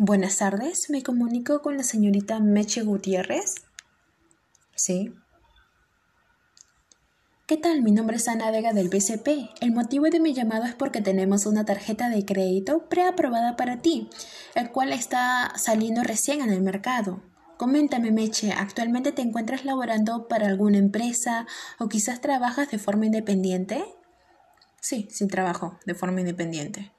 Buenas tardes, me comunico con la señorita Meche Gutiérrez. Sí. ¿Qué tal? Mi nombre es Ana Vega del BCP. El motivo de mi llamado es porque tenemos una tarjeta de crédito preaprobada para ti, el cual está saliendo recién en el mercado. Coméntame, Meche, ¿actualmente te encuentras laborando para alguna empresa o quizás trabajas de forma independiente? Sí, sí trabajo de forma independiente.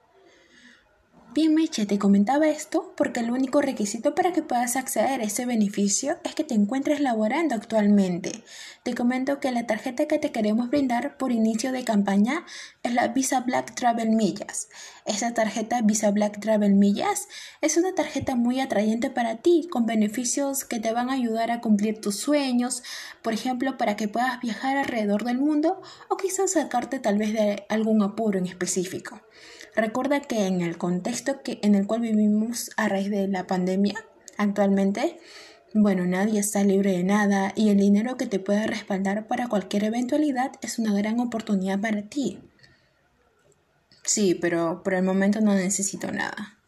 Bien, Meche, te comentaba esto porque el único requisito para que puedas acceder a ese beneficio es que te encuentres laborando actualmente. Te comento que la tarjeta que te queremos brindar por inicio de campaña es la Visa Black Travel Millas. Esta tarjeta Visa Black Travel Millas es una tarjeta muy atrayente para ti, con beneficios que te van a ayudar a cumplir tus sueños, por ejemplo, para que puedas viajar alrededor del mundo o quizás sacarte tal vez de algún apuro en específico. Recuerda que en el contexto en el cual vivimos a raíz de la pandemia actualmente, bueno, nadie está libre de nada y el dinero que te pueda respaldar para cualquier eventualidad es una gran oportunidad para ti. Sí, pero por el momento no necesito nada.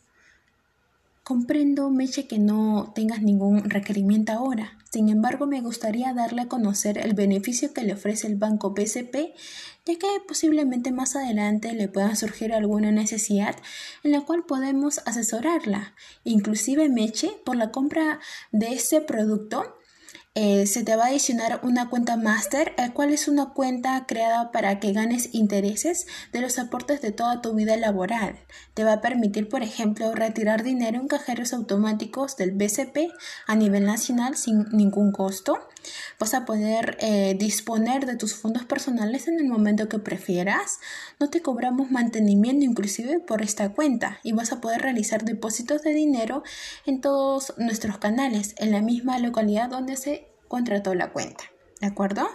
Comprendo, Meche, que no tengas ningún requerimiento ahora. Sin embargo, me gustaría darle a conocer el beneficio que le ofrece el banco BCP, ya que posiblemente más adelante le pueda surgir alguna necesidad en la cual podemos asesorarla. Inclusive, Meche, por la compra de ese producto, eh, se te va a adicionar una cuenta master, el cual es una cuenta creada para que ganes intereses de los aportes de toda tu vida laboral. Te va a permitir, por ejemplo, retirar dinero en cajeros automáticos del BCP a nivel nacional sin ningún costo. Vas a poder eh, disponer de tus fondos personales en el momento que prefieras. No te cobramos mantenimiento inclusive por esta cuenta y vas a poder realizar depósitos de dinero en todos nuestros canales en la misma localidad donde se contrató la cuenta. ¿De acuerdo?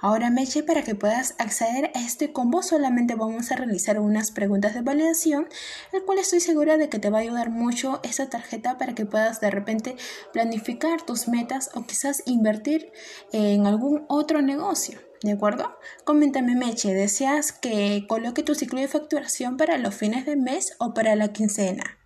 Ahora Meche, para que puedas acceder a este combo solamente vamos a realizar unas preguntas de validación, el cual estoy segura de que te va a ayudar mucho esta tarjeta para que puedas de repente planificar tus metas o quizás invertir en algún otro negocio. ¿De acuerdo? Coméntame, Meche, ¿deseas que coloque tu ciclo de facturación para los fines de mes o para la quincena?